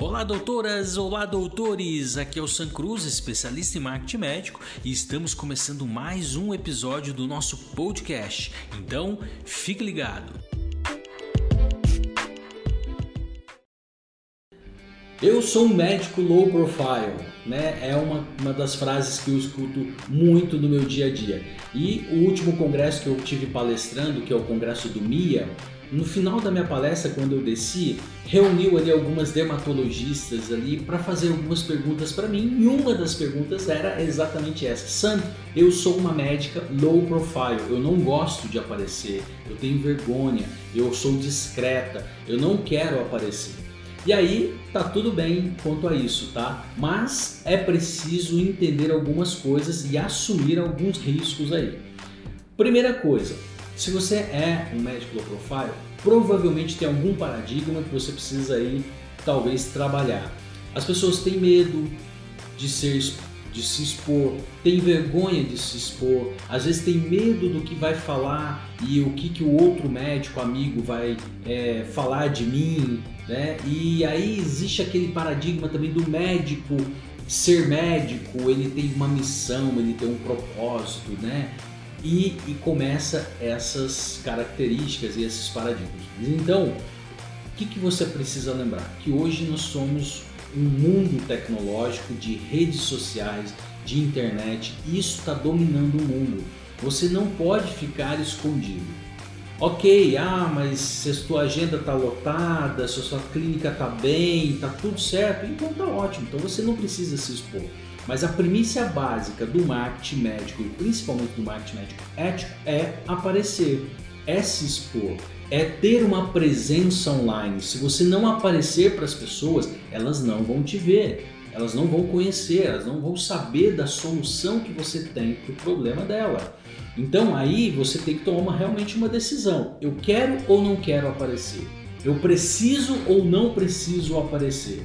Olá, doutoras! Olá, doutores! Aqui é o San Cruz, especialista em marketing médico, e estamos começando mais um episódio do nosso podcast. Então, fique ligado! Eu sou um médico low profile, né? É uma, uma das frases que eu escuto muito no meu dia a dia. E o último congresso que eu tive palestrando, que é o congresso do MIA, no final da minha palestra, quando eu desci, reuniu ali algumas dermatologistas ali para fazer algumas perguntas para mim e uma das perguntas era exatamente essa: Sam, eu sou uma médica low profile, eu não gosto de aparecer, eu tenho vergonha, eu sou discreta, eu não quero aparecer. E aí tá tudo bem quanto a isso, tá? Mas é preciso entender algumas coisas e assumir alguns riscos aí. Primeira coisa, se você é um médico low profile, provavelmente tem algum paradigma que você precisa aí talvez trabalhar. As pessoas têm medo de ser de se expor, tem vergonha de se expor, às vezes tem medo do que vai falar e o que, que o outro médico amigo vai é, falar de mim, né? E aí existe aquele paradigma também do médico ser médico, ele tem uma missão, ele tem um propósito, né? E, e começa essas características e esses paradigmas. Então, o que, que você precisa lembrar? Que hoje nós somos um mundo tecnológico de redes sociais, de internet, isso está dominando o mundo. Você não pode ficar escondido. Ok, ah, mas se a sua agenda está lotada, se a sua clínica está bem, está tudo certo, então está ótimo. Então você não precisa se expor. Mas a premissa básica do marketing médico e principalmente do marketing médico ético é aparecer, é se expor, é ter uma presença online. Se você não aparecer para as pessoas, elas não vão te ver, elas não vão conhecer, elas não vão saber da solução que você tem para o problema dela. Então aí você tem que tomar realmente uma decisão. Eu quero ou não quero aparecer? Eu preciso ou não preciso aparecer?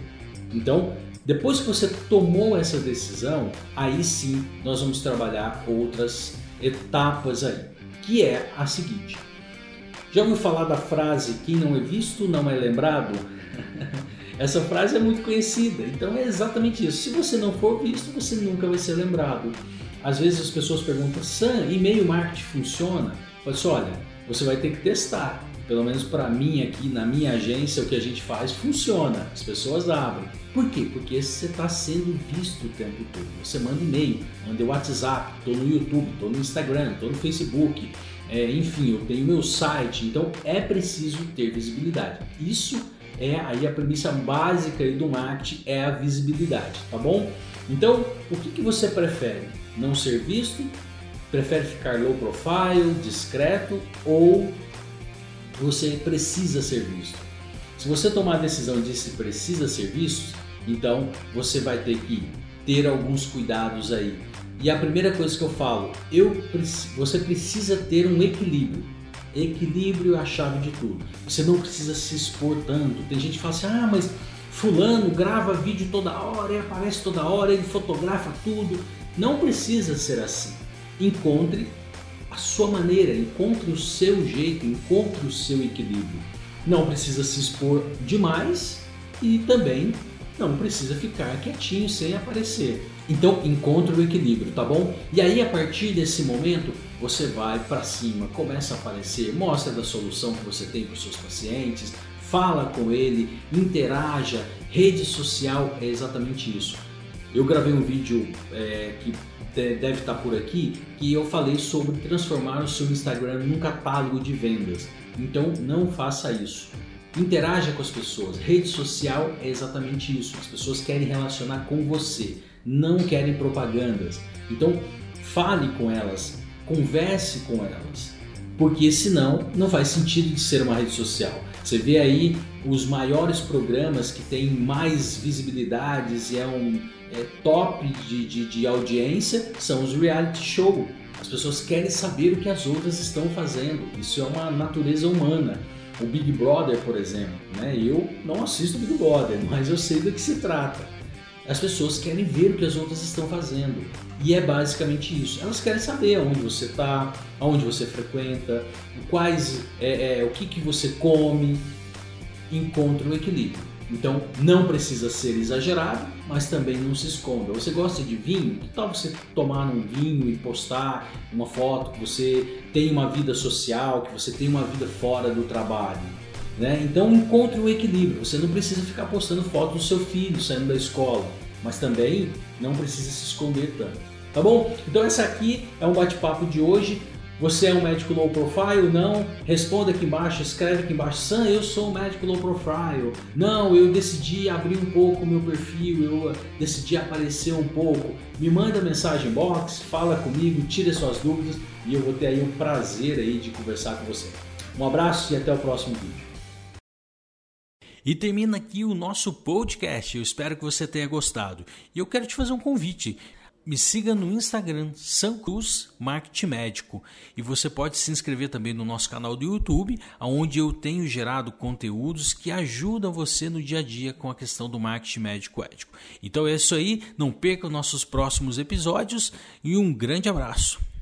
Então depois que você tomou essa decisão, aí sim nós vamos trabalhar outras etapas aí, que é a seguinte. Já ouviu falar da frase quem não é visto não é lembrado? Essa frase é muito conhecida, então é exatamente isso. Se você não for visto, você nunca vai ser lembrado. Às vezes as pessoas perguntam, Sam, e-mail marketing funciona? Eu falo assim, olha, você vai ter que testar pelo menos para mim aqui na minha agência, o que a gente faz funciona. As pessoas abrem. Por quê? Porque você está sendo visto o tempo todo. Você manda e-mail, manda WhatsApp, estou no YouTube, estou no Instagram, estou no Facebook, é, enfim, eu tenho meu site. Então é preciso ter visibilidade. Isso é aí a premissa básica do marketing é a visibilidade, tá bom? Então, o que, que você prefere? Não ser visto? Prefere ficar low profile, discreto ou você precisa ser visto. Se você tomar a decisão de se precisa ser visto, então você vai ter que ter alguns cuidados aí. E a primeira coisa que eu falo, eu, você precisa ter um equilíbrio. Equilíbrio é a chave de tudo. Você não precisa se expor tanto. Tem gente que fala assim: ah, mas Fulano grava vídeo toda hora, aparece toda hora, ele fotografa tudo. Não precisa ser assim. Encontre a sua maneira, encontre o seu jeito, encontre o seu equilíbrio. Não precisa se expor demais e também não precisa ficar quietinho sem aparecer. Então encontre o equilíbrio, tá bom? E aí a partir desse momento você vai para cima, começa a aparecer, mostra da solução que você tem para os seus pacientes, fala com ele, interaja. Rede social é exatamente isso. Eu gravei um vídeo é, que deve estar por aqui, que eu falei sobre transformar o seu Instagram num catálogo de vendas. Então não faça isso. Interaja com as pessoas. Rede social é exatamente isso. As pessoas querem relacionar com você, não querem propagandas. Então fale com elas, converse com elas, porque senão não faz sentido de ser uma rede social. Você vê aí os maiores programas que têm mais visibilidades e é um é, top de, de, de audiência são os reality show. As pessoas querem saber o que as outras estão fazendo. Isso é uma natureza humana. O Big Brother, por exemplo, né? Eu não assisto Big Brother, mas eu sei do que se trata. As pessoas querem ver o que as outras estão fazendo. E é basicamente isso. Elas querem saber onde você está, aonde você frequenta, quais, é, é, o que, que você come. Encontre o equilíbrio. Então não precisa ser exagerado, mas também não se esconda. Você gosta de vinho? Que tal você tomar um vinho e postar uma foto que você tem uma vida social, que você tem uma vida fora do trabalho? Né? Então encontre o equilíbrio. Você não precisa ficar postando fotos do seu filho saindo da escola, mas também não precisa se esconder tanto. Tá bom? Então essa aqui é um bate-papo de hoje. Você é um médico low profile? Não? Responda aqui embaixo, escreve aqui embaixo. Sam, eu sou um médico low profile. Não, eu decidi abrir um pouco o meu perfil, eu decidi aparecer um pouco. Me manda mensagem box, fala comigo, tira suas dúvidas e eu vou ter aí um prazer aí de conversar com você. Um abraço e até o próximo vídeo. E termina aqui o nosso podcast. Eu espero que você tenha gostado. E eu quero te fazer um convite. Me siga no Instagram, Sancruz Marketing Médico. E você pode se inscrever também no nosso canal do YouTube, onde eu tenho gerado conteúdos que ajudam você no dia a dia com a questão do marketing médico ético. Então é isso aí, não perca os nossos próximos episódios e um grande abraço.